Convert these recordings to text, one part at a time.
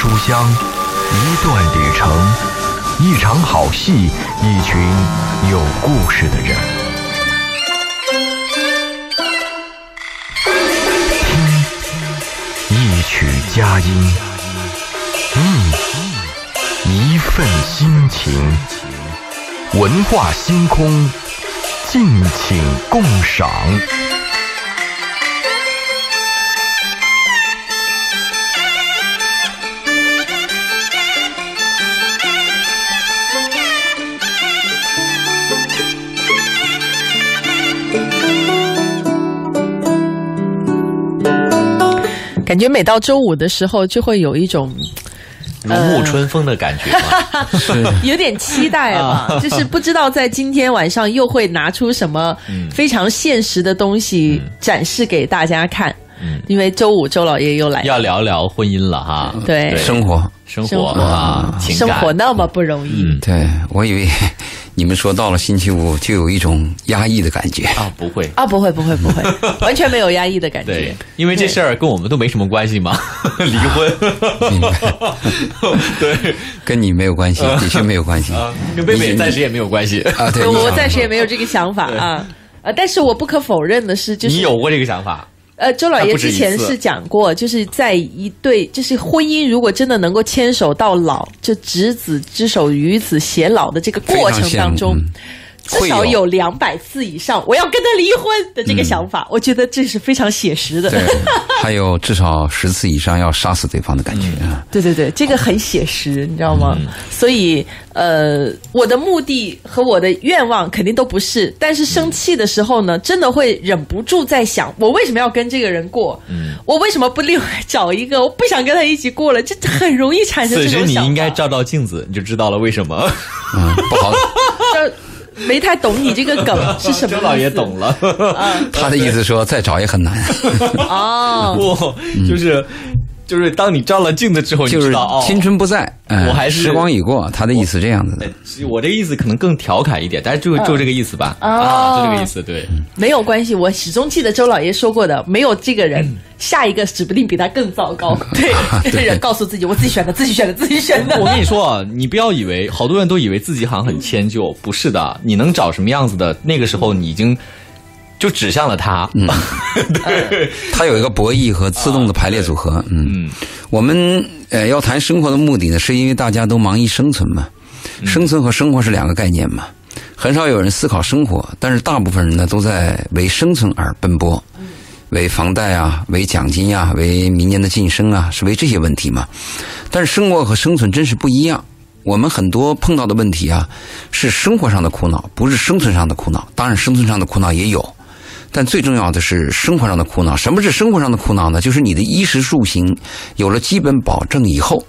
书香，一段旅程，一场好戏，一群有故事的人。听，一曲佳音。嗯，一份心情。文化星空，敬请共赏。觉每到周五的时候，就会有一种如沐春风的感觉 有点期待吧，就是不知道在今天晚上又会拿出什么非常现实的东西展示给大家看。因为周五周老爷又来了，要聊聊婚姻了哈。对。生活，生生活活啊，生活那么不容易。嗯。对我以为你们说到了星期五就有一种压抑的感觉。啊，不会。啊，不会不会不会，完全没有压抑的感对觉。，因为这事儿跟我们都没什么关系嘛，离婚。明白，对跟你没有关系，的确没有关系啊，跟贝贝暂时也没有关系。啊。对，我暂时也 没有这个想法啊。呃，但是我不可否认的是，就是你有过这个想法？呃，周老爷之前是讲过，就是在一对，就是婚姻如果真的能够牵手到老，就执子之手，与子偕老的这个过程当中，至少有有两百次以上，我要跟他离婚的这个想法，我觉得这是非常写实的。对，还有至少十次以上要杀死对方的感觉啊。对对对，这个很写实，你知道吗？所以，呃，我的目的和我的愿望肯定都不是，但是生气的时候呢，真的会忍不住在想，我为什么要跟这个人过？嗯，我为什么不另外找一个？我不想跟他一起过了，这很容易产生此时你这种想法。应该照照镜子，你就知道了为什么。嗯，不好，这 没太懂你这个梗 是什么。周老爷懂了。他的意思说再找也很难，哦，不，就是就是，当你照了镜子之后，你就是知道哦，青春不在，嗯我还是时光已过。他的意思这样子的。我这个意思可能更调侃一点，但是就就这个意思吧，哦啊，就这个意思，对，没有关系，我始终记得周老爷说过的，没有这个人，下一个指不定比他更糟糕。对，这个人告诉自己，我自己选的，自己选的，自己选的。我跟你说啊，你不要以为好多人都以为自己好像很迁就，不是的，你能找什么样子的，那个时候你已经就指向了他。嗯，对，他有一个博弈和自动的排列组合。嗯，我们呃要谈生活的目的呢，是因为大家都忙于生存嘛。生存和生活是两个概念嘛，很少有人思考生活，但是大部分人呢都在为生存而奔波，为房贷啊，为奖金啊，为明年的晋升啊，是为这些问题嘛。但是生活和生存真是不一样。我们很多碰到的问题啊，是生活上的苦恼，不是生存上的苦恼。当然，生存上的苦恼也有，但最重要的是生活上的苦恼。什么是生活上的苦恼呢？就是你的衣食住行有了基本保证以后，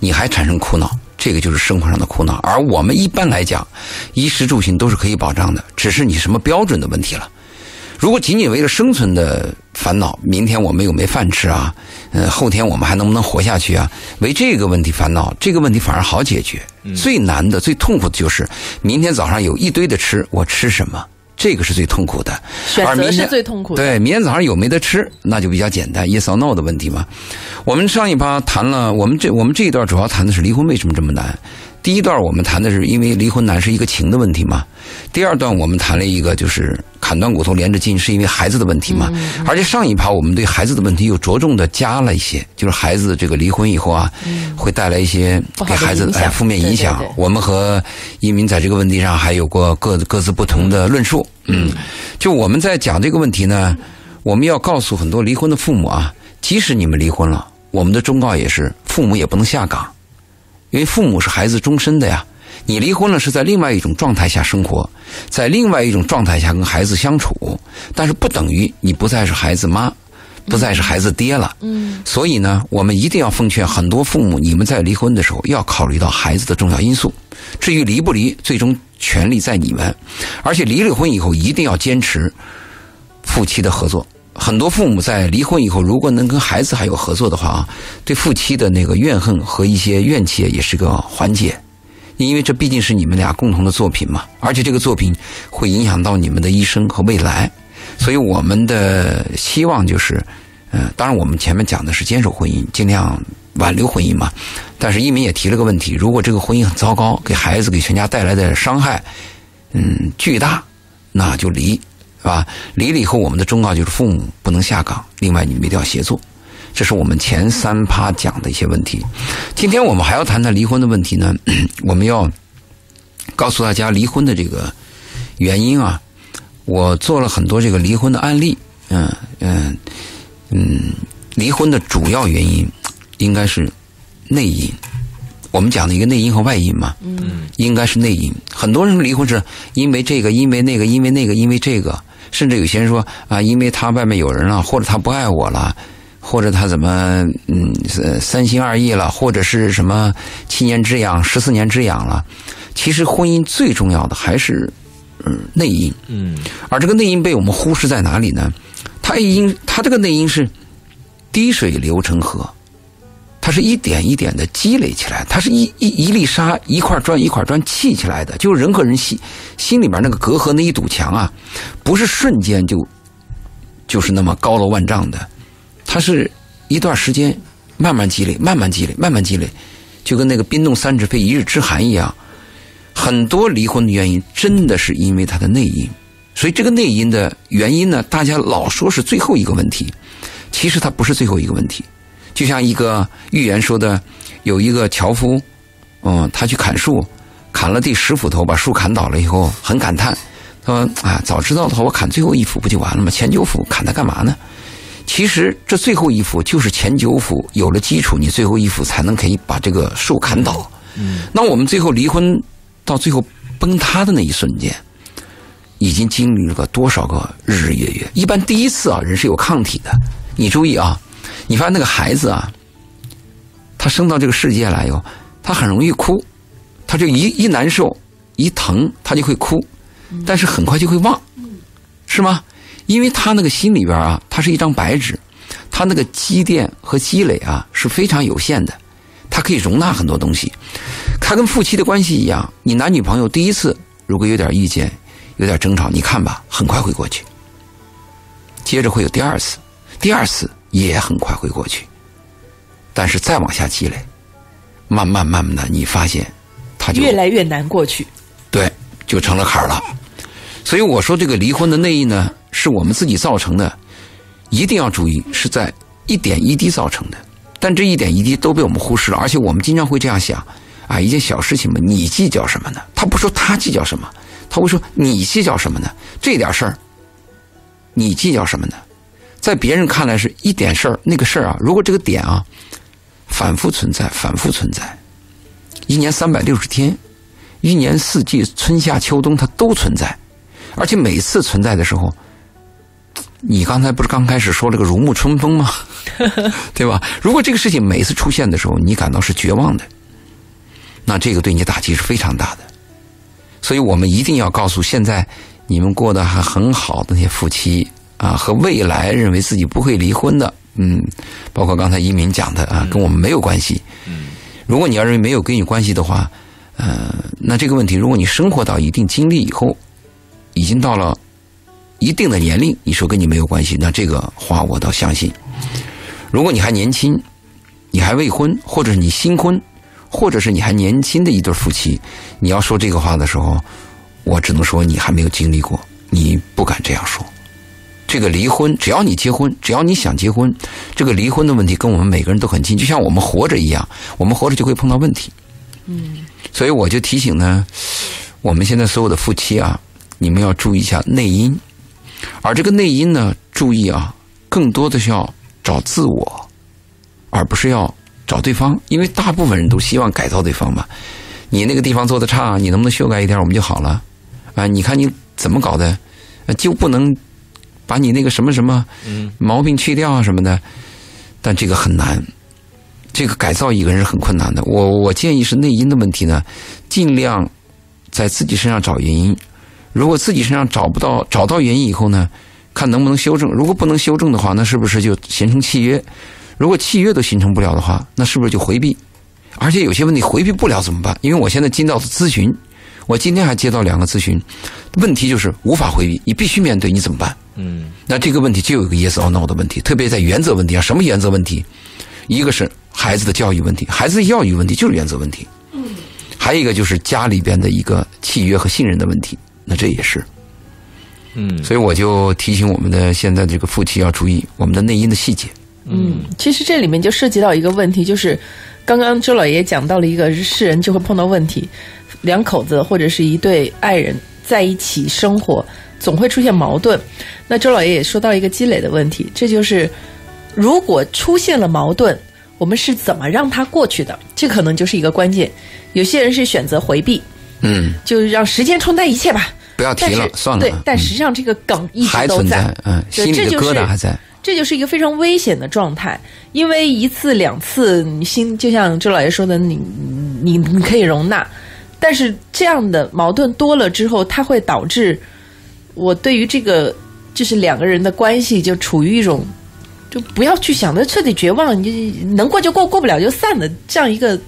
你还产生苦恼，这个就是生活上的苦恼。而我们一般来讲，衣食住行都是可以保障的，只是你什么标准的问题了。如果仅仅为了生存的烦恼，明天我们有没饭吃啊？呃，后天我们还能不能活下去啊？为这个问题烦恼，这个问题反而好解决。最难的、最痛苦的就是明天早上有一堆的吃，我吃什么？这个是最痛苦的。选择是最痛苦的。对，明天早上有没得吃，那就比较简单，yes or no 的问题嘛。我们上一趴谈了，我们这我们这一段主要谈的是离婚为什么这么难。第一段我们谈的是因为离婚难是一个情的问题嘛。第二段我们谈了一个就是砍断骨头连着筋是因为孩子的问题嘛。而且上一趴我们对孩子的问题又着重的加了一些，就是孩子这个离婚以后啊，会带来一些给孩子哎负面影响。对对对我们和移民在这个问题上还有过各各自不同的论述。嗯，就我们在讲这个问题呢，我们要告诉很多离婚的父母啊，即使你们离婚了，我们的忠告也是，父母也不能下岗，因为父母是孩子终身的呀。你离婚了是在另外一种状态下生活，在另外一种状态下跟孩子相处，但是不等于你不再是孩子妈，不再是孩子爹了。嗯，所以呢，我们一定要奉劝很多父母，你们在离婚的时候要考虑到孩子的重要因素。至于离不离，最终权利在你们，而且离了婚以后一定要坚持夫妻的合作。很多父母在离婚以后，如果能跟孩子还有合作的话啊，对夫妻的那个怨恨和一些怨气也是个缓解。因为这毕竟是你们俩共同的作品嘛，而且这个作品会影响到你们的一生和未来，所以我们的希望就是，呃，当然我们前面讲的是坚守婚姻，尽量挽留婚姻嘛。但是一民也提了个问题：如果这个婚姻很糟糕，给孩子给全家带来的伤害，嗯，巨大，那就离，吧？离了以后，我们的忠告就是父母不能下岗，另外你们一定要协作。这是我们前三趴讲的一些问题。今天我们还要谈谈离婚的问题呢。我们要告诉大家离婚的这个原因啊。我做了很多这个离婚的案例，嗯嗯嗯，离婚的主要原因应该是内因。我们讲的一个内因和外因嘛，嗯，应该是内因。很多人离婚是因为这个，因为那个，因为那个，因为这个，甚至有些人说啊，因为他外面有人了，或者他不爱我了，或者他怎么嗯三心二意了，或者是什么七年之痒、十四年之痒了。其实婚姻最重要的还是。嗯，内因，嗯，而这个内因被我们忽视在哪里呢？它因它这个内因是滴水流成河，它是一点一点的积累起来，它是一一一粒沙一块砖一块砖砌起来的，就是人和人心心里边那个隔阂那一堵墙啊，不是瞬间就就是那么高楼万丈的，它是一段时间慢慢积累，慢慢积累，慢慢积累，就跟那个冰冻三尺非一日之寒一样。很多离婚的原因真的是因为他的内因，所以这个内因的原因呢，大家老说是最后一个问题，其实它不是最后一个问题。就像一个寓言说的，有一个樵夫，嗯，他去砍树，砍了第十斧头，把树砍倒了以后，很感叹，他说啊，早知道的话，我砍最后一斧不就完了吗？前九斧砍它干嘛呢？其实这最后一斧就是前九斧有了基础，你最后一斧才能可以把这个树砍倒。嗯，那我们最后离婚。到最后崩塌的那一瞬间，已经经历了个多少个日日月月？一般第一次啊，人是有抗体的。你注意啊，你发现那个孩子啊，他生到这个世界来以后，他很容易哭，他就一一难受一疼，他就会哭，但是很快就会忘，是吗？因为他那个心里边啊，他是一张白纸，他那个积淀和积累啊是非常有限的。他可以容纳很多东西，他跟夫妻的关系一样。你男女朋友第一次如果有点意见、有点争吵，你看吧，很快会过去。接着会有第二次，第二次也很快会过去。但是再往下积累，慢慢慢慢的，你发现他就越来越难过去。对，就成了坎儿了。所以我说，这个离婚的内因呢，是我们自己造成的，一定要注意，是在一点一滴造成的。但这一点一滴都被我们忽视了，而且我们经常会这样想：啊，一件小事情嘛，你计较什么呢？他不说他计较什么，他会说你计较什么呢？这点事儿，你计较什么呢？在别人看来是一点事儿，那个事儿啊，如果这个点啊反复存在，反复存在，一年三百六十天，一年四季，春夏秋冬，它都存在，而且每次存在的时候。你刚才不是刚开始说了个如沐春风吗？对吧？如果这个事情每次出现的时候，你感到是绝望的，那这个对你打击是非常大的。所以我们一定要告诉现在你们过得还很好的那些夫妻啊，和未来认为自己不会离婚的，嗯，包括刚才一鸣讲的啊，跟我们没有关系。嗯，如果你要认为没有跟你关系的话，呃，那这个问题，如果你生活到一定经历以后，已经到了。一定的年龄，你说跟你没有关系，那这个话我倒相信。如果你还年轻，你还未婚，或者是你新婚，或者是你还年轻的一对夫妻，你要说这个话的时候，我只能说你还没有经历过，你不敢这样说。这个离婚，只要你结婚，只要你想结婚，这个离婚的问题跟我们每个人都很近，就像我们活着一样，我们活着就会碰到问题。嗯，所以我就提醒呢，我们现在所有的夫妻啊，你们要注意一下内因。而这个内因呢，注意啊，更多的是要找自我，而不是要找对方，因为大部分人都希望改造对方嘛。你那个地方做的差，你能不能修改一点，我们就好了？啊，你看你怎么搞的，就不能把你那个什么什么毛病去掉啊什么的？但这个很难，这个改造一个人是很困难的。我我建议是内因的问题呢，尽量在自己身上找原因。如果自己身上找不到找到原因以后呢，看能不能修正。如果不能修正的话，那是不是就形成契约？如果契约都形成不了的话，那是不是就回避？而且有些问题回避不了怎么办？因为我现在接到咨询，我今天还接到两个咨询，问题就是无法回避，你必须面对，你怎么办？嗯，那这个问题就有一个 yes or no 的问题，特别在原则问题上，什么原则问题？一个是孩。孩子的教育问题，孩子的教育问题就是原则问题。嗯，还有一个就是家里边的一个契约和信任的问题，那这也是。嗯，所以我就提醒我们的现在这个夫妻要注意我们的内因的细节。嗯，其实这里面就涉及到一个问题，就是刚刚周老爷讲到了一个世人就会碰到问题，两口子或者是一对爱人在一起生活，总会出现矛盾。那周老爷也说到一个积累的问题，这就是如果出现了矛盾，我们是怎么让它过去的？这可能就是一个关键。有些人是选择回避，嗯，就让时间冲淡一切吧。不要提了算了。对，但嗯实际上这个梗一直都在，嗯，心里的疙瘩还在。这就是一个非常危险的状态，因为一次两次，你心就像周老爷说的，你你你可以容纳，但是这样的矛盾多了之后，它会导致我对于这个就是两个人的关系就处于一种就不要去想的彻底绝望，你就能过就过，过不了就散的这样一个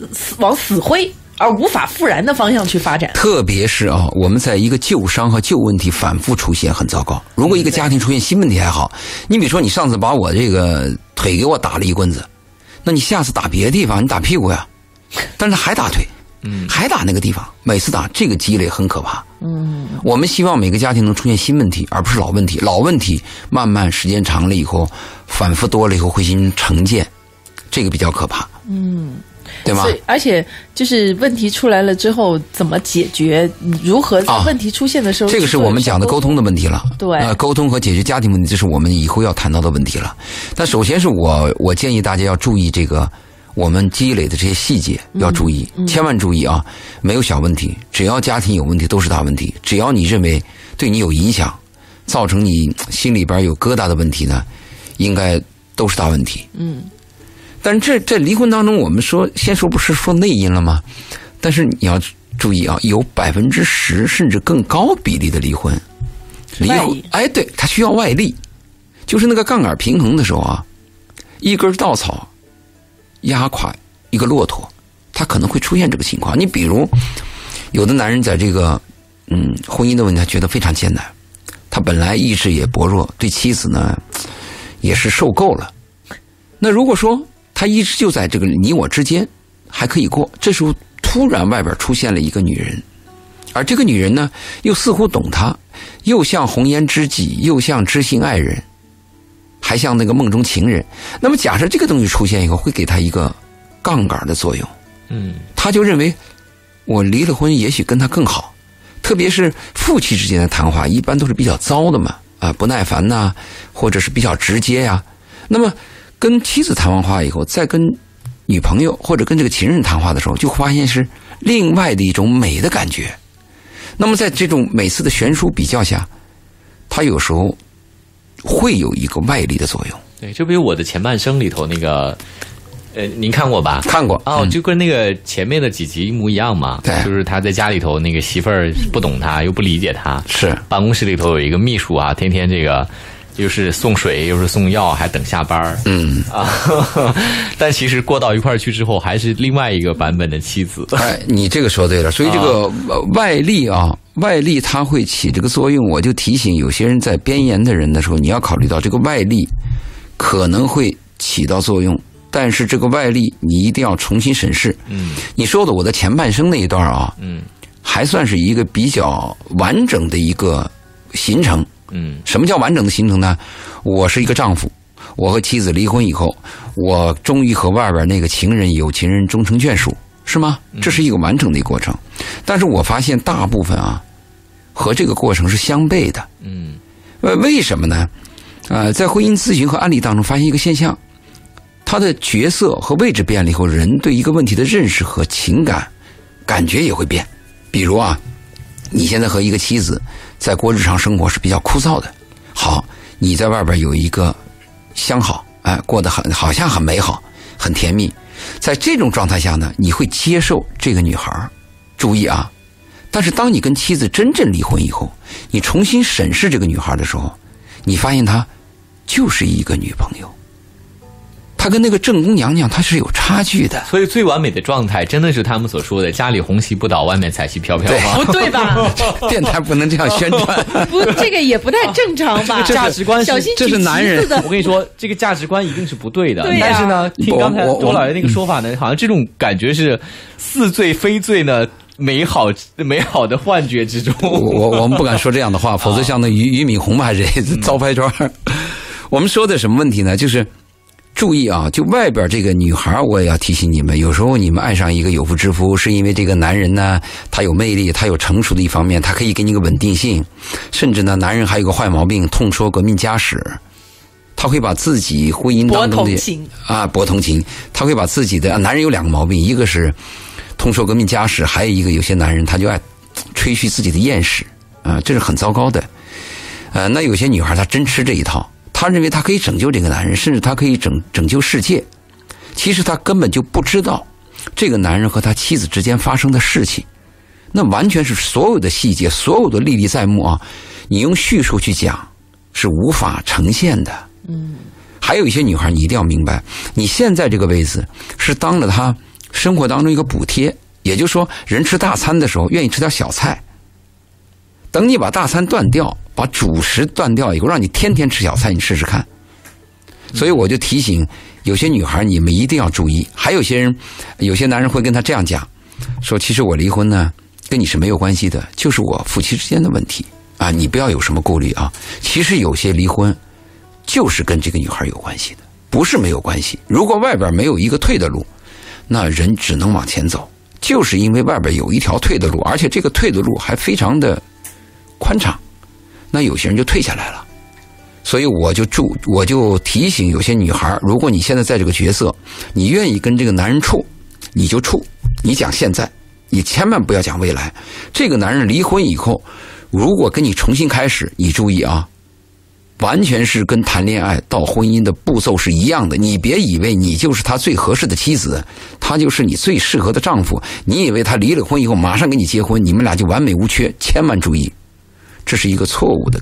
呃死往死灰而无法复燃的方向去发展。特别是啊，我们在一个旧伤和旧问题反复出现，很糟糕。如果一个家庭出现新问题还好，你比如说你上次把我这个腿给我打了一棍子，那你下次打别的地方，你打屁股呀，但是还打腿，嗯，还打那个地方，每次打这个积累很可怕。嗯，我们希望每个家庭能出现新问题，而不是老问题。老问题慢慢时间长了以后，反复多了以后会形成成见，这个比较可怕。嗯，对吗所？以，而且就是问题出来了之后，怎么解决？如何在啊问题出现的时候、这个是我们讲的沟通的问题了。对呃，沟通和解决家庭问题，这是我们以后要谈到的问题了。但首先是我我建议大家要注意这个我们积累的这些细节要注意，千万注意啊！没有小问题，只要家庭有问题都是大问题。只要你认为对你有影响，造成你心里边有疙瘩的问题呢，应该都是大问题。嗯。但这在离婚当中，我们说先说不是说内因了吗？但是你要注意啊，有百分之十甚至更高比例的离婚，离，婚哎，对，它需要外力，就是那个杠杆平衡的时候啊，一根稻草压垮一个骆驼，他可能会出现这个情况。你比如，有的男人在这个嗯婚姻的问题，他觉得非常艰难，他本来意志也薄弱，对妻子呢也是受够了。那如果说他一直就在这个你我之间还可以过，这时候突然外边出现了一个女人，而这个女人呢又似乎懂他，又像红颜知己，又像知心爱人，还像那个梦中情人。那么假设这个东西出现以后，会给他一个杠杆的作用，嗯，他就认为我离了婚也许跟他更好。特别是夫妻之间的谈话，一般都是比较糟的嘛，啊，不耐烦呐、或者是比较直接呀、那么跟妻子谈完话以后，再跟女朋友或者跟这个情人谈话的时候，就会发现是另外的一种美的感觉。那么在这种每次的悬殊比较下，他有时候会有一个外力的作用。对，就比如我的前半生里头那个，呃，您看过吧？看过哦，嗯就跟那个前面的几集一模一样嘛。对就是他在家里头那个媳妇儿不懂他，又不理解他。是办公室里头有一个秘书啊，天天这个又是送水又是送药，还等下班儿嗯，啊。但其实过到一块儿去之后，还是另外一个版本的妻子。哎，你这个说对了，所以这个呃外力啊，外力它会起这个作用。我就提醒有些人在边缘的人的时候，你要考虑到这个外力可能会起到作用，但是这个外力你一定要重新审视。嗯你说的我的前半生那一段啊，嗯还算是一个比较完整的一个行程。嗯什么叫完整的行程呢？我是一个丈夫，我和妻子离婚以后，我终于和外边那个情人有情人终成眷属，是吗？这是一个完整的一个过程。但是我发现大部分啊，和这个过程是相悖的。嗯呃，为什么呢？呃，在婚姻咨询和案例当中发现一个现象，他的角色和位置变了以后，人对一个问题的认识和情感感觉也会变。比如啊，你现在和一个妻子在过日常生活是比较枯燥的，好，你在外边有一个相好，哎，过得很好像很美好，很甜蜜。在这种状态下呢，你会接受这个女孩儿注意啊，但是当你跟妻子真正离婚以后，你重新审视这个女孩的时候，你发现她就是一个女朋友，他跟那个正宫娘娘他是有差距的。所以最完美的状态真的是他们所说的“家里红旗不倒，外面彩旗飘飘”吗？不对吧？电台不能这样宣传。不，这个也不太正常吧？价值观小心这是男人。我跟你说，这个价值观一定是不对的。对但是呢，听刚才周老爷那个说法呢，好像这种感觉是似醉非醉呢。美好美好的幻觉之中，我我们不敢说这样的话，否则像那俞俞敏洪嘛，这招拍砖。我们说的什么问题呢？就是注意啊，就外边这个女孩，我也要提醒你们，有时候你们爱上一个有妇之夫，是因为这个男人呢，他有魅力，他有成熟的一方面，他可以给你个稳定性。甚至呢，男人还有个坏毛病，痛说革命家史，他会把自己婚姻当中的啊博同情，他会把自己的男人有两个毛病，一个是。通说革命家史，还有一个有些男人他就爱吹嘘自己的艳史啊，这是很糟糕的。呃，那有些女孩她真吃这一套，她认为她可以拯救这个男人，甚至她可以拯拯救世界。其实她根本就不知道这个男人和他妻子之间发生的事情，那完全是所有的细节，所有的历历在目啊！你用叙述去讲是无法呈现的。嗯，还有一些女孩，你一定要明白，你现在这个位置是当了他。生活当中一个补贴，也就是说，人吃大餐的时候愿意吃点小菜。等你把大餐断掉，把主食断掉以后，让你天天吃小菜，你试试看。所以我就提醒有些女孩，你们一定要注意。还有些人，有些男人会跟他这样讲，说：“其实我离婚呢，跟你是没有关系的，就是我夫妻之间的问题啊，你不要有什么顾虑啊。”其实有些离婚就是跟这个女孩有关系的，不是没有关系。如果外边没有一个退的路。那人只能往前走，就是因为外边有一条退的路，而且这个退的路还非常的宽敞，那有些人就退下来了。所以我就祝，我就提醒有些女孩，如果你现在在这个角色，你愿意跟这个男人处，你就处，你讲现在，你千万不要讲未来。这个男人离婚以后，如果跟你重新开始，你注意啊。完全是跟谈恋爱到婚姻的步骤是一样的。你别以为你就是他最合适的妻子，他就是你最适合的丈夫。你以为他离了婚以后马上跟你结婚，你们俩就完美无缺？千万注意，这是一个错误的、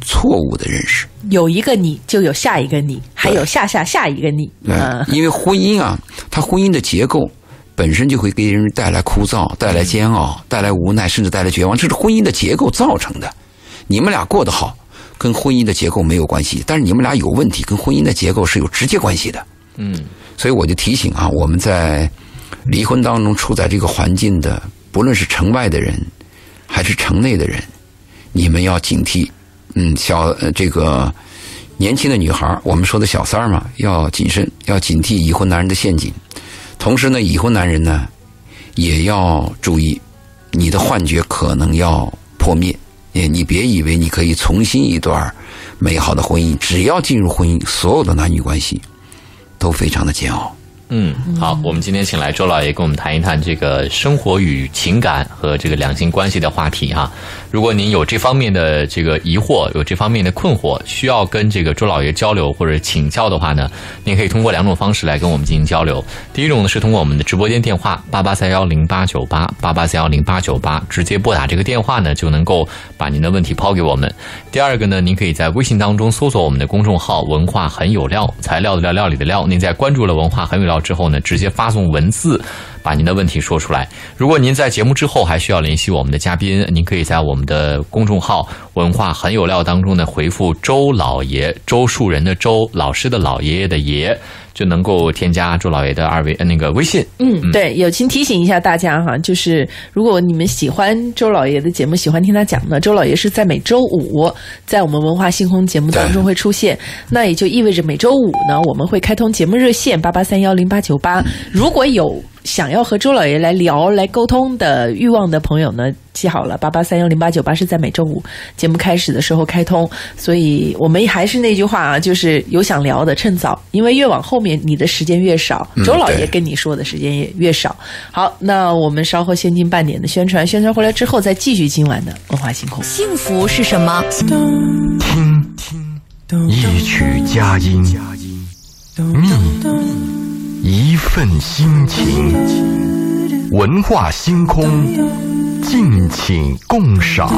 错误的认识。有一个你就有下一个你，还有下下下一个你。嗯，因为婚姻啊，它婚姻的结构本身就会给人带来枯燥、带来煎熬、带来无奈，甚至带来绝望。这是婚姻的结构造成的。你们俩过得好。跟婚姻的结构没有关系，但是你们俩有问题，跟婚姻的结构是有直接关系的。嗯，所以我就提醒啊，我们在离婚当中处在这个环境的，不论是城外的人还是城内的人，你们要警惕。嗯，小这个年轻的女孩，我们说的小三儿嘛，要谨慎，要警惕已婚男人的陷阱。同时呢，已婚男人呢，也要注意，你的幻觉可能要破灭。你别以为你可以重新一段美好的婚姻，只要进入婚姻，所有的男女关系都非常的煎熬。嗯，好，我们今天请来周老爷跟我们谈一谈这个生活与情感和这个两性关系的话题哈。如果您有这方面的这个疑惑，有这方面的困惑，需要跟这个周老爷交流或者请教的话呢，您可以通过两种方式来跟我们进行交流。第一种呢是通过我们的直播间电话八八三幺零八九八八八三幺零八九八，直接拨打这个电话呢就能够把您的问题抛给我们。第二个呢，您可以在微信当中搜索我们的公众号“文化很有料”，材料的料，料理的料。您在关注了“文化很有料”。之后呢，直接发送文字，把您的问题说出来。如果您在节目之后还需要联系我们的嘉宾，您可以在我们的公众号“文化很有料”当中呢回复“周老爷”，周树人的周，老师的老爷爷的爷。就能够添加周老爷的二维呃那个微信。嗯，对，友情提醒一下大家哈，就是如果你们喜欢周老爷的节目，喜欢听他讲的，周老爷是在每周五在我们文化星空节目当中会出现。那也就意味着每周五呢，我们会开通节目热线八八三幺零八九八。如果有想要和周老爷来聊、来沟通的欲望的朋友呢，记好了，八八三幺零八九八是在每周五节目开始的时候开通。所以我们还是那句话啊，就是有想聊的，趁早，因为越往后面你的时间越少，周老爷跟你说的时间也越少。好，那我们稍后先进半点的宣传，宣传回来之后再继续今晚的文化星空。幸福是什么？听听一曲佳音，蜜。一份心情，文化星空，敬请共赏。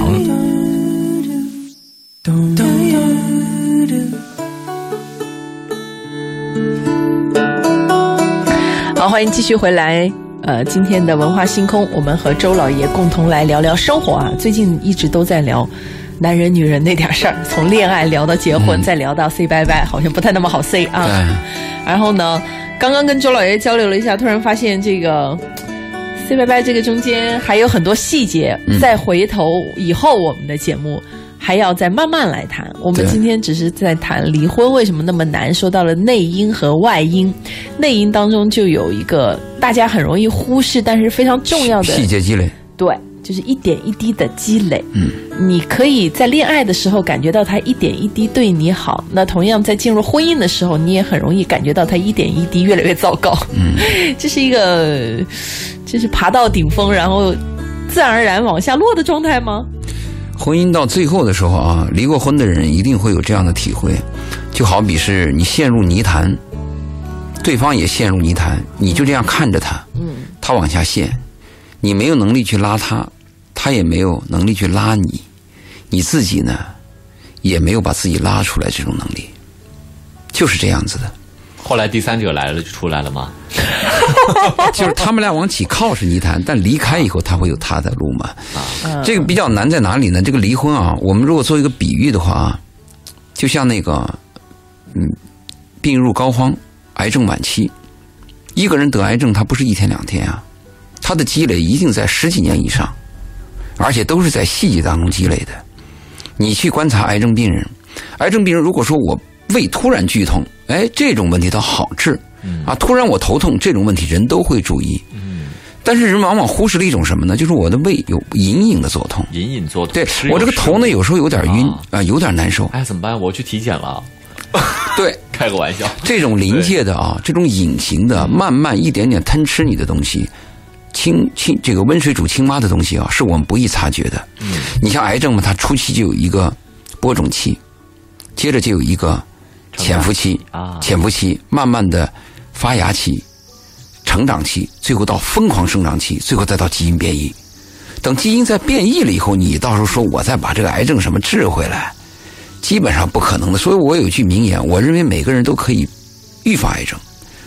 好，欢迎继续回来。呃，今天的文化星空，我们和周老爷共同来聊聊生活啊。最近一直都在聊男人女人那点事儿，从恋爱聊到结婚，再聊到 say 拜拜，好像不太那么好 say 啊。然后呢，刚刚跟周老爷交流了一下，突然发现这个 say 拜拜这个中间还有很多细节，再回头以后我们的节目。还要再慢慢来谈。我们今天只是在谈离婚为什么那么难，说到了内因和外因。内因当中就有一个大家很容易忽视，但是非常重要的细节积累。对，就是一点一滴的积累。嗯，你可以在恋爱的时候感觉到他一点一滴对你好，那同样在进入婚姻的时候，你也很容易感觉到他一点一滴越来越糟糕。嗯，这是一个，就是爬到顶峰，然后自然而然往下落的状态吗？婚姻到最后的时候啊，离过婚的人一定会有这样的体会，就好比是你陷入泥潭，对方也陷入泥潭，你就这样看着他，嗯，他往下陷，你没有能力去拉他，他也没有能力去拉你，你自己呢，也没有把自己拉出来这种能力，就是这样子的。后来第三者来了就出来了吗？就是他们俩往起靠是泥潭，但离开以后他会有他的路嘛。啊，这个比较难在哪里呢？这个离婚啊，我们如果做一个比喻的话啊，就像那个嗯，病入膏肓，癌症晚期，一个人得癌症他不是一天两天啊，他的积累一定在十几年以上，而且都是在细节当中积累的。你去观察癌症病人，癌症病人如果说我胃突然剧痛。哎，这种问题它好治，啊，突然我头痛这种问题人都会注意，但是人往往忽视了一种什么呢？就是我的胃有隐隐的作痛，隐隐作痛。对我这个头呢，有时候有点晕啊，有点难受。哎，怎么办？我去体检了。对，开个玩笑。这种临界的啊，这种隐形的，慢慢一点点吞吃你的东西，青青这个温水煮青蛙的东西啊，是我们不易察觉的。嗯，你像癌症嘛，它初期就有一个播种期，接着就有一个。潜伏期啊，潜伏期，慢慢的发芽期、成长期，最后到疯狂生长期，最后再到基因变异。等基因在变异了以后，你到时候说我再把这个癌症什么治回来，基本上不可能的。所以我有句名言，我认为每个人都可以预防癌症，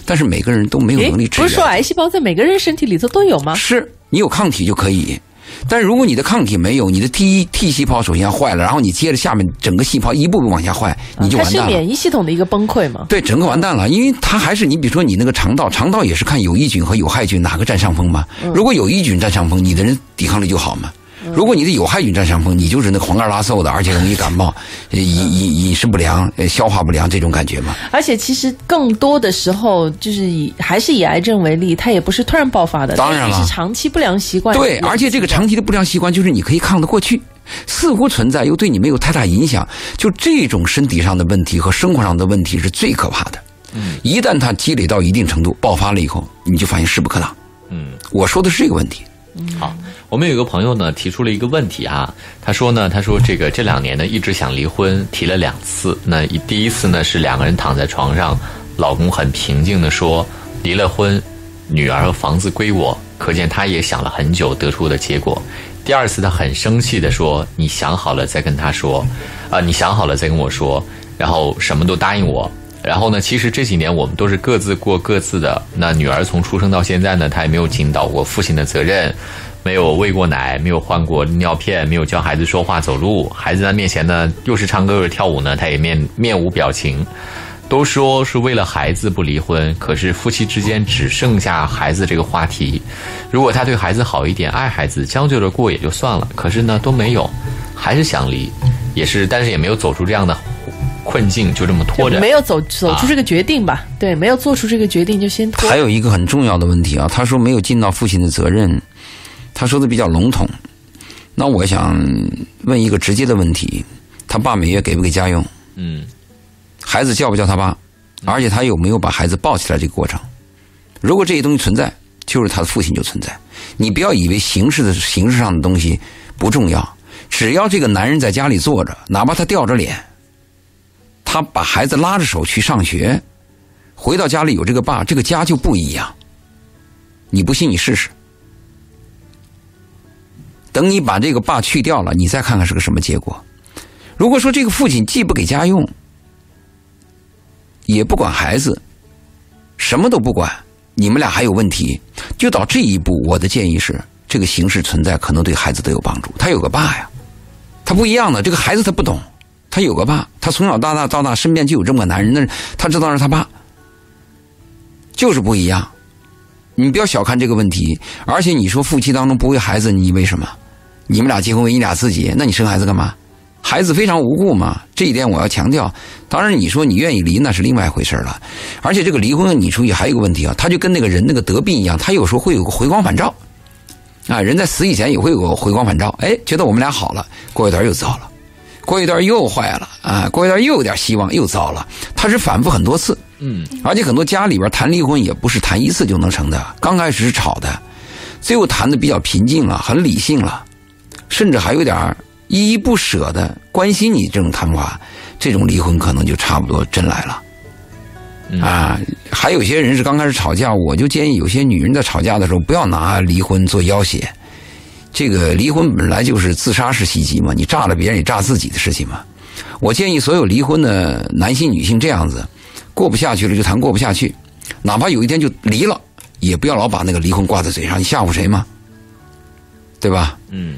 但是每个人都没有能力治。不是说癌细胞在每个人身体里头都有吗？是你有抗体就可以。但是如果你的抗体没有，你的 T 一 T 细胞首先坏了，然后你接着下面整个细胞一步步往下坏，你就完蛋了。它是免疫系统的一个崩溃吗？对，整个完蛋了，因为它还是你比如说你那个肠道，肠道也是看有益菌和有害菌哪个占上风嘛。如果有益菌占上风，你的人抵抗力就好嘛。如果你的有害菌占上风，你就是那个黄盖拉瘦的，而且容易感冒，饮饮饮食不良，消化不良这种感觉嘛。而且其实更多的时候，就是以还是以癌症为例，它也不是突然爆发的，当然了，是长期不良习惯。对，而且这个长期的不良习惯，就是你可以抗得过去，似乎存在又对你没有太大影响。就这种身体上的问题和生活上的问题是最可怕的。嗯，一旦它积累到一定程度，爆发了以后，你就发现势不可挡。嗯，我说的是这个问题。好。我们有一个朋友呢，提出了一个问题啊，他说呢，他说这个这两年呢一直想离婚，提了两次。那第一次呢是两个人躺在床上，老公很平静的说离了婚，女儿和房子归我，可见他也想了很久得出的结果。第二次他很生气的说，你想好了再跟他说，啊，你想好了再跟我说，然后什么都答应我。然后呢，其实这几年我们都是各自过各自的。那女儿从出生到现在呢，她也没有尽到过父亲的责任。没有喂过奶，没有换过尿片，没有教孩子说话走路。孩子在面前呢，又是唱歌又是跳舞呢，他也面面无表情。都说是为了孩子不离婚，可是夫妻之间只剩下孩子这个话题。如果他对孩子好一点，爱孩子，将就着过也就算了。可是呢，都没有，还是想离，也是，但是也没有走出这样的困境，就这么拖着。没有走走出这个决定吧？对，没有做出这个决定就先拖。还有一个很重要的问题啊，他说没有尽到父亲的责任。他说的比较笼统，那我想问一个直接的问题：他爸每月给不给家用？嗯，孩子叫不叫他爸？而且他有没有把孩子抱起来这个过程？如果这些东西存在，就是他的父亲就存在。你不要以为形式的形式上的东西不重要，只要这个男人在家里坐着，哪怕他吊着脸，他把孩子拉着手去上学，回到家里有这个爸，这个家就不一样。你不信，你试试。等你把这个爸去掉了，你再看看是个什么结果。如果说这个父亲既不给家用，也不管孩子，什么都不管，你们俩还有问题，就到这一步，我的建议是，这个形式存在可能对孩子都有帮助。他有个爸呀，他不一样的，这个孩子他不懂，他有个爸，他从小到大到大身边就有这么个男人，那他知道是他爸，就是不一样。你不要小看这个问题，而且你说夫妻当中不为孩子，你为什么？你们俩结婚为你俩自己，那你生孩子干嘛？孩子非常无辜嘛，这一点我要强调。当然，你说你愿意离那是另外一回事了。而且这个离婚，你注意还有一个问题啊，他就跟那个人那个得病一样，他有时候会有个回光返照啊。人在死以前也会有个回光返照，哎，觉得我们俩好了，过一段又糟了，过一段又坏了啊，过一段又有点希望又糟了，他是反复很多次。嗯，而且很多家里边谈离婚也不是谈一次就能成的，刚开始是吵的，最后谈的比较平静了，很理性了，甚至还有点依依不舍的关心你这种谈话，这种离婚可能就差不多真来了。啊，还有些人是刚开始吵架，我就建议有些女人在吵架的时候不要拿离婚做要挟。这个离婚本来就是自杀式袭击嘛，你炸了别人也炸自己的事情嘛。我建议所有离婚的男性、女性这样子。过不下去了就谈过不下去，哪怕有一天就离了，也不要老把那个离婚挂在嘴上，你吓唬谁嘛？对吧？嗯，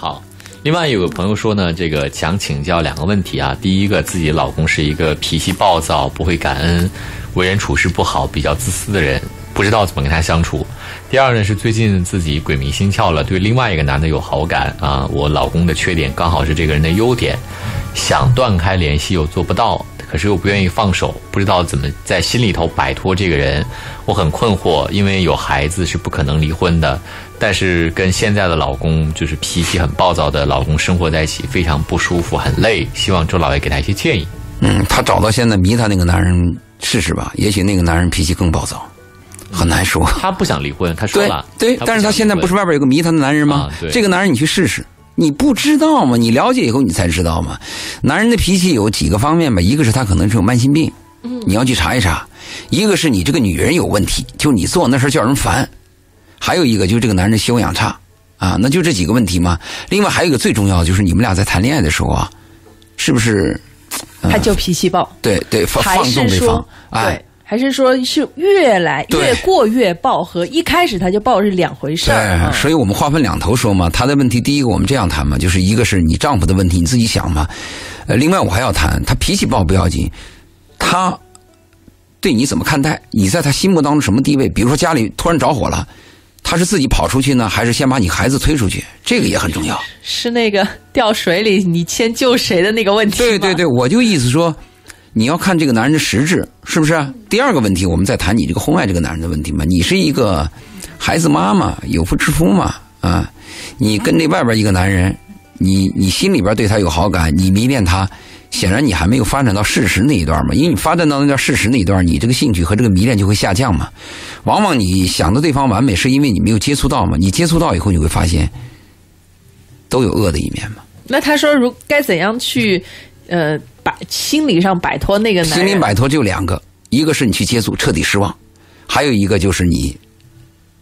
好。另外有个朋友说呢，这个想请教两个问题啊。第一个，自己老公是一个脾气暴躁、不会感恩、为人处事不好、比较自私的人，不知道怎么跟他相处。第二呢，是最近自己鬼迷心窍了，对另外一个男的有好感啊。我老公的缺点刚好是这个人的优点，想断开联系又做不到。可是又不愿意放手，不知道怎么在心里头摆脱这个人，我很困惑。因为有孩子是不可能离婚的，但是跟现在的老公就是脾气很暴躁的老公生活在一起非常不舒服，很累。希望周老爷给他一些建议。嗯，他找到现在迷他那个男人试试吧，也许那个男人脾气更暴躁，很难说。他不想离婚，他说了，对，但是他现在不是外边有个迷他的男人吗？这个男人你去试试。你不知道吗？你了解以后你才知道吗？男人的脾气有几个方面吧，一个是他可能是有慢性病，你要去查一查；一个是你这个女人有问题，就你做那事叫人烦；还有一个就是这个男人修养差啊，那就这几个问题嘛。另外还有一个最重要的就是你们俩在谈恋爱的时候啊，是不是？他就脾气暴，对对，放放纵对方，哎。还是说是越来越过越暴，和一开始他就暴是两回事儿。对，所以我们划分两头说嘛。他的问题，第一个我们这样谈嘛，就是一个是你丈夫的问题，你自己想嘛。呃，另外我还要谈，他脾气暴不要紧，他对你怎么看待？你在他心目当中什么地位？比如说家里突然着火了，他是自己跑出去呢，还是先把你孩子推出去？这个也很重要。是那个掉水里你先救谁的那个问题？对对对，我就意思说。你要看这个男人的实质是不是？第二个问题，我们再谈你这个婚外这个男人的问题嘛？你是一个孩子妈妈，有妇之夫嘛？啊，你跟那外边一个男人，你你心里边对他有好感，你迷恋他，显然你还没有发展到事实那一段嘛？因为你发展到那段事实那一段，你这个兴趣和这个迷恋就会下降嘛。往往你想的对方完美，是因为你没有接触到嘛？你接触到以后，你会发现都有恶的一面嘛。那他说，如该怎样去？呃，摆心理上摆脱那个男人，心理摆脱就两个，一个是你去接触，彻底失望；还有一个就是你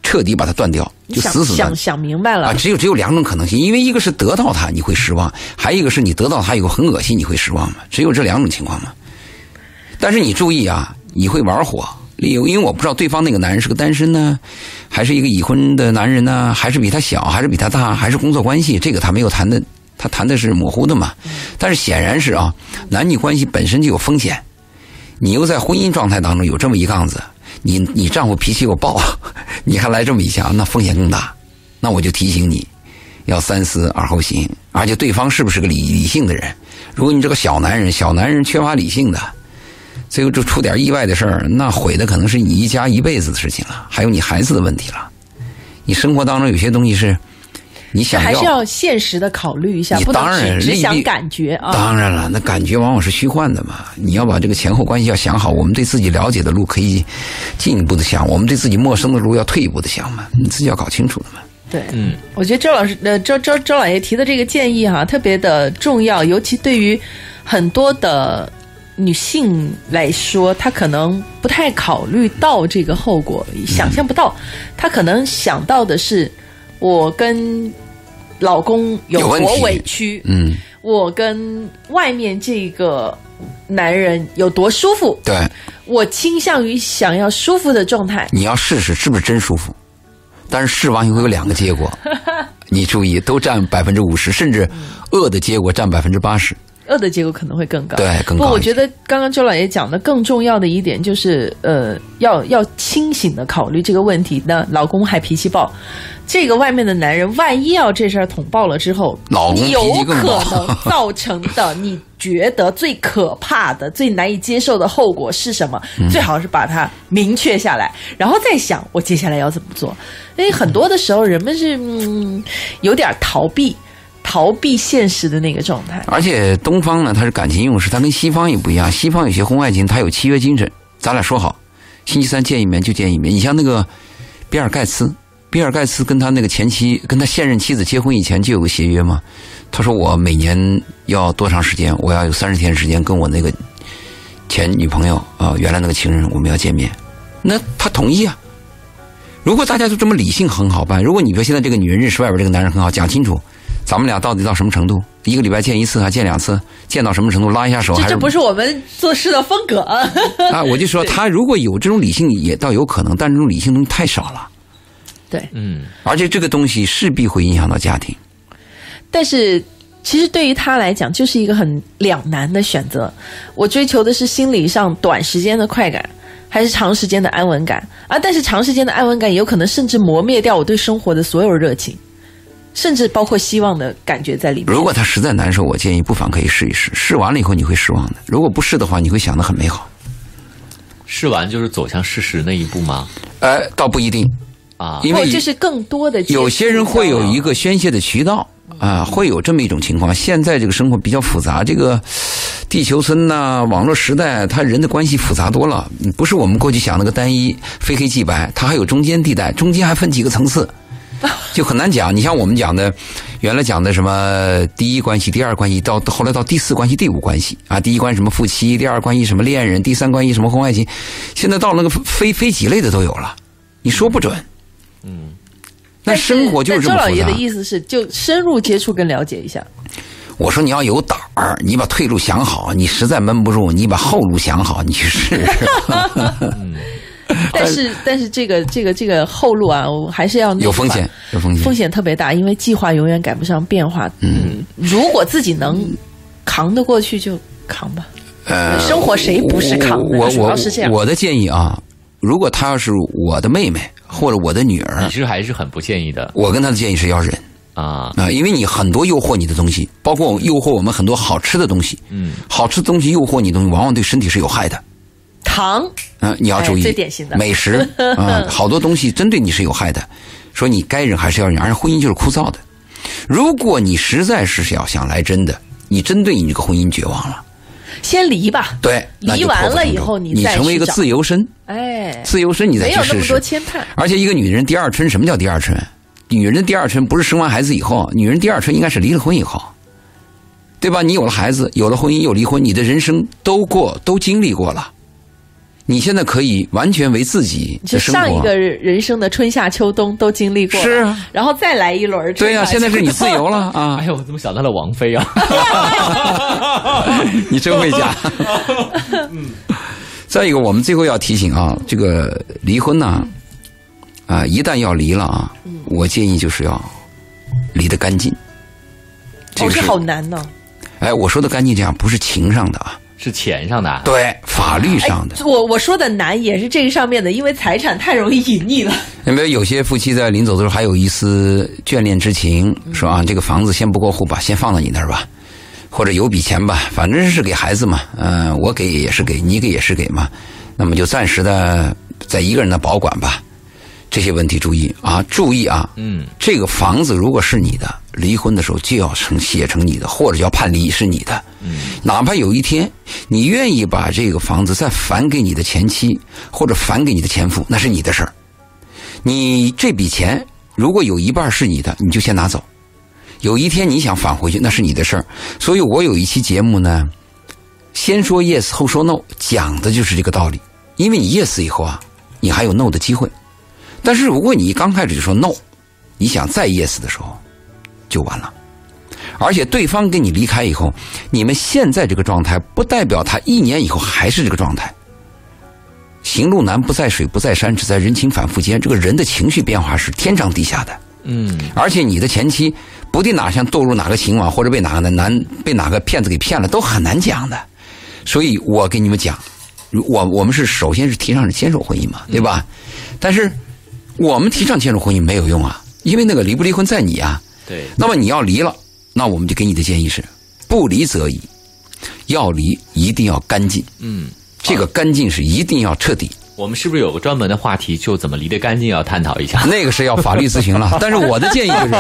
彻底把它断掉，就死死想想明白了啊！只有只有两种可能性，因为一个是得到他你会失望，还有一个是你得到他以后很恶心你会失望嘛？只有这两种情况嘛。但是你注意啊，你会玩火，理由因为我不知道对方那个男人是个单身呢，还是一个已婚的男人呢，还是比他小，还是比他大，还是工作关系，这个他没有谈的。他谈的是模糊的嘛，但是显然是啊，男女关系本身就有风险，你又在婚姻状态当中有这么一杠子，你你丈夫脾气又暴，你还来这么一下，那风险更大。那我就提醒你，要三思而后行，而且对方是不是个理理性的人？如果你这个小男人，小男人缺乏理性的，最后就出点意外的事儿，那毁的可能是你一家一辈子的事情了，还有你孩子的问题了。你生活当中有些东西是。你想还是要现实的考虑一下，不能只想感觉啊。当然了，那感觉往往是虚幻的嘛。你要把这个前后关系要想好。我们对自己了解的路可以进一步的想，我们对自己陌生的路要退一步的想嘛。你自己要搞清楚的嘛。对，嗯，我觉得周老师呃周周周老爷提的这个建议哈特别的重要，尤其对于很多的女性来说，她可能不太考虑到这个后果，想象不到，她可能想到的是。我跟老公有多委屈？嗯，我跟外面这个男人有多舒服，对，我倾向于想要舒服的状态。你要试试是不是真舒服，但是试完以后有两个结果，你注意都占百分之五十，甚至恶的结果占百分之八十。恶的结果可能会更高，对，更高。不，我觉得刚刚周老爷讲的更重要的一点就是，呃，要要清醒的考虑这个问题。那老公还脾气暴，这个外面的男人万一要这事儿捅爆了之后，老公有可能造成的，你觉得最可怕的、最难以接受的后果是什么？最好是把它明确下来，然后再想我接下来要怎么做。因为很多的时候，人们是嗯有点逃避。逃避现实的那个状态，而且东方呢，他是感情用事，他跟西方也不一样。西方有些婚外情，他有契约精神，咱俩说好，星期三见一面就见一面。你像那个比尔盖茨，比尔盖茨跟他那个前妻，跟他现任妻子结婚以前就有个协约嘛。他说我每年要多长时间，我要有三十天时间跟我那个前女朋友啊，原来那个情人，我们要见面。那他同意啊。如果大家都这么理性，很好办。如果你说现在这个女人认识外边这个男人很好，讲清楚。咱们俩到底到什么程度？一个礼拜见一次还见两次？见到什么程度？拉一下手？这这不是我们做事的风格啊！啊，我就说他如果有这种理性，也倒有可能，但这种理性东西太少了。对，嗯，而且这个东西势必会影响到家庭。但是，其实对于他来讲，就是一个很两难的选择。我追求的是心理上短时间的快感，还是长时间的安稳感啊？但是长时间的安稳感，也有可能甚至磨灭掉我对生活的所有热情。甚至包括希望的感觉在里面。如果他实在难受，我建议不妨可以试一试。试完了以后你会失望的。如果不试的话，你会想的很美好。试完就是走向事实那一步吗？呃，倒不一定啊，因为这是更多的有些人会有一个宣泄的渠道啊，会有这么一种情况。现在这个生活比较复杂，这个地球村呐，网络时代，他人的关系复杂多了，不是我们过去想那个单一非黑即白，它还有中间地带，中间还分几个层次。就很难讲，你像我们讲的，原来讲的什么第一关系、第二关系，到后来到第四关系、第五关系啊，第一关什么夫妻，第二关系什么恋人，第三关系什么婚外情，现在到那个非非几类的都有了，你说不准。嗯，那生活就是这么复杂。周老爷的意思是，就深入接触跟了解一下。我说你要有胆儿，你把退路想好，你实在闷不住，你把后路想好，你去试试。但是，但是这个这个这个后路啊，我还是要有风险，有风险，风险特别大，因为计划永远赶不上变化。嗯，如果自己能扛得过去，就扛吧。呃，生活谁不是扛的？主要是这样。我的建议啊，如果她要是我的妹妹或者我的女儿，你是还是很不建议的。我跟她的建议是要忍啊啊，因为你很多诱惑你的东西，包括诱惑我们很多好吃的东西。嗯，好吃的东西诱惑你的东西，往往对身体是有害的。糖，嗯，你要注意，最典型的美食，嗯，好多东西针对你是有害的，说你该忍还是要忍，而婚姻就是枯燥的。如果你实在是要想来真的，你真对你这个婚姻绝望了，先离吧。对，离完了以后你你成为一个自由身，哎，自由身你再去试试。没有那么多牵绊。而且一个女人第二春，什么叫第二春？女人的第二春不是生完孩子以后，女人第二春应该是离了婚以后，对吧？你有了孩子，有了婚姻，又离婚，你的人生都过都经历过了。你现在可以完全为自己就上一个人生的春夏秋冬都经历过，是啊，然后再来一轮。对呀，现在是你自由了 啊！哎呦，我怎么想到了王菲啊？你真会讲。嗯。再一个，我们最后要提醒啊，这个离婚呢，啊，一旦要离了啊，我建议就是要离得干净。这个是好难呢。哎，我说的干净这样不是情上的啊。是钱上的，对法律上的。我我说的难也是这个上面的，因为财产太容易隐匿了。有没有有些夫妻在临走的时候还有一丝眷恋之情，说啊，这个房子先不过户吧，先放到你那儿吧，或者有笔钱吧，反正是给孩子嘛，嗯，我给也是给你给也是给嘛，那么就暂时的在一个人的保管吧。这些问题注意啊，注意啊，嗯，这个房子如果是你的，离婚的时候就要成写成你的，或者叫判离是你的，嗯，哪怕有一天你愿意把这个房子再返给你的前妻或者返给你的前夫，那是你的事儿。你这笔钱如果有一半是你的，你就先拿走。有一天你想返回去，那是你的事儿。所以我有一期节目呢，先说 yes 后说 no，讲的就是这个道理。因为你 yes 以后啊，你还有 no 的机会。但是如果你刚开始就说 no，你想再 yes 的时候，就完了。而且对方跟你离开以后，你们现在这个状态，不代表他一年以后还是这个状态。行路难，不在水，不在山，只在人情反复间。这个人的情绪变化是天上地下的。嗯，而且你的前妻不定哪天堕入哪个情网，或者被哪个男被哪个骗子给骗了，都很难讲的。所以我跟你们讲，我我们是首先是提倡是坚守婚姻嘛，对吧？但是我们提倡牵手婚姻没有用啊，因为那个离不离婚在你啊。对。那么你要离了，那我们就给你的建议是：不离则已，要离一定要干净。嗯，这个干净是一定要彻底。我们是不是有个专门的话题，就怎么离得干净要探讨一下？那个是要法律咨询了。但是我的建议就是，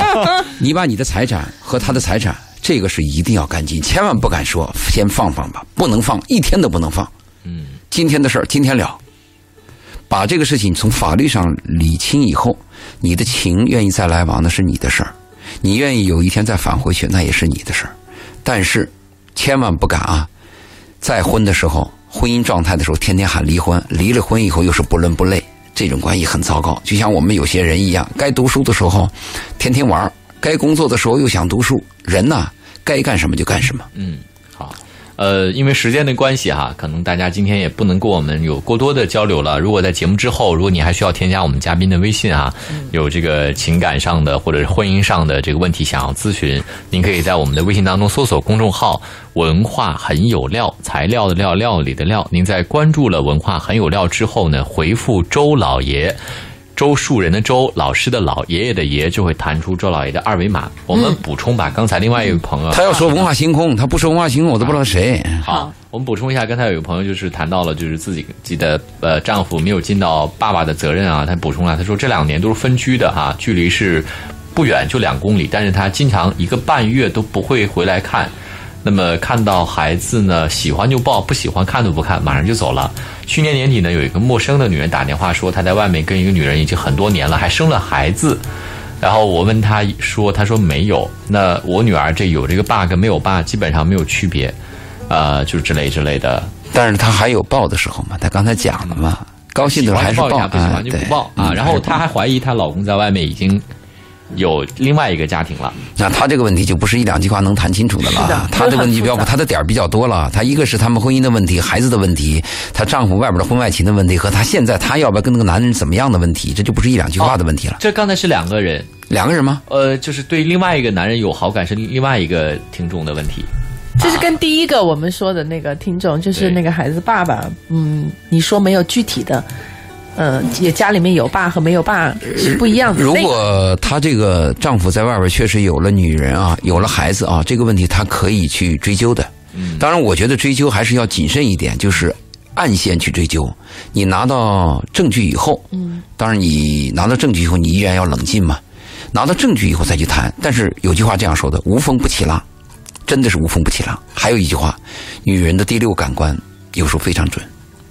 你把你的财产和他的财产，这个是一定要干净，千万不敢说先放放吧，不能放，一天都不能放。嗯，今天的事儿今天了，把这个事情从法律上理清以后，你的情愿意再来往那是你的事儿，你愿意有一天再返回去那也是你的事儿，但是千万不敢啊，再婚的时候。婚姻状态的时候，天天喊离婚，离了婚以后又是不伦不类，这种关系很糟糕。就像我们有些人一样，该读书的时候天天玩儿，该工作的时候又想读书。人呐，该干什么就干什么。嗯，呃，因为时间的关系哈，可能大家今天也不能跟我们有过多的交流了。如果在节目之后，如果你还需要添加我们嘉宾的微信啊，有这个情感上的或者是婚姻上的这个问题想要咨询，您可以在我们的微信当中搜索公众号“文化很有料”，材料的料，料理的料。您在关注了“文化很有料”之后呢，回复“周老爷”。周树人的周，老师的老，爷爷的爷，就会弹出周老爷的二维码。我们补充吧，刚才另外一位朋友，他要说文化星空，他不说文化星空，我都不知道谁。好，我们补充一下，刚才有一个朋友就是谈到了，就是自己自己的呃丈夫没有尽到爸爸的责任啊。他补充了，他说这两年都是分居的哈，距离是不远，就两公里，但是他经常一个半月都不会回来看。那么看到孩子呢，喜欢就抱，不喜欢看都不看，马上就走了。去年年底呢，有一个陌生的女人打电话说，她在外面跟一个女人已经很多年了，还生了孩子。然后我问她说，她说没有。那我女儿这有这个 bug 没有 bug，基本上没有区别，呃，就之类之类的。但是她还有抱的时候嘛？她刚才讲了嘛，高兴的时候还是抱，不喜欢就不抱啊。然后她还怀疑她老公在外面已经。有另外一个家庭了，那他这个问题就不是一两句话能谈清楚的了。他的问题比较，他的点儿比较多了。他一个是他们婚姻的问题，孩子的问题，她丈夫外边的婚外情的问题，和她现在她要不要跟那个男人怎么样的问题，这就不是一两句话的问题了。这刚才是两个人，两个人吗？呃，就是对另外一个男人有好感是另外一个听众的问题。这是跟第一个我们说的那个听众，就是那个孩子爸爸，嗯，你说没有具体的。嗯，也家里面有爸和没有爸是不一样的。如果她这个丈夫在外边确实有了女人啊，有了孩子啊，这个问题她可以去追究的。当然，我觉得追究还是要谨慎一点，就是暗线去追究。你拿到证据以后，嗯，当然你拿到证据以后，你依然要冷静嘛。拿到证据以后再去谈。但是有句话这样说的：“无风不起浪”，真的是无风不起浪。还有一句话，女人的第六感官有时候非常准。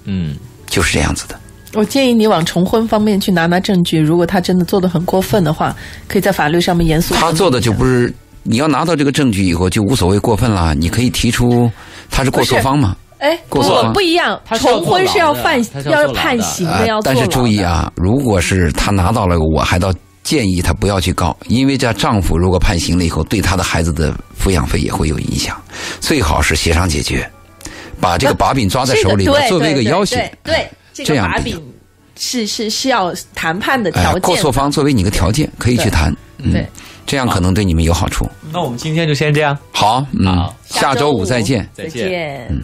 嗯，就是这样子的。我建议你往重婚方面去拿拿证据。如果他真的做的很过分的话，可以在法律上面严肃。他做的就不是你要拿到这个证据以后就无所谓过分了。你可以提出他是过错方嘛？哎，过错方不一样。重婚是要犯要判刑的，要但是注意啊，如果是他拿到了，我还倒建议他不要去告，因为这丈夫如果判刑了以后，对他的孩子的抚养费也会有影响。最好是协商解决，把这个把柄抓在手里，作为一个要挟。对。这个把柄是是是要谈判的条件，过错方作为你的条件可以去谈，对，这样可能对你们有好处。那我们今天就先这样，好，嗯，下周五再见，再见，嗯。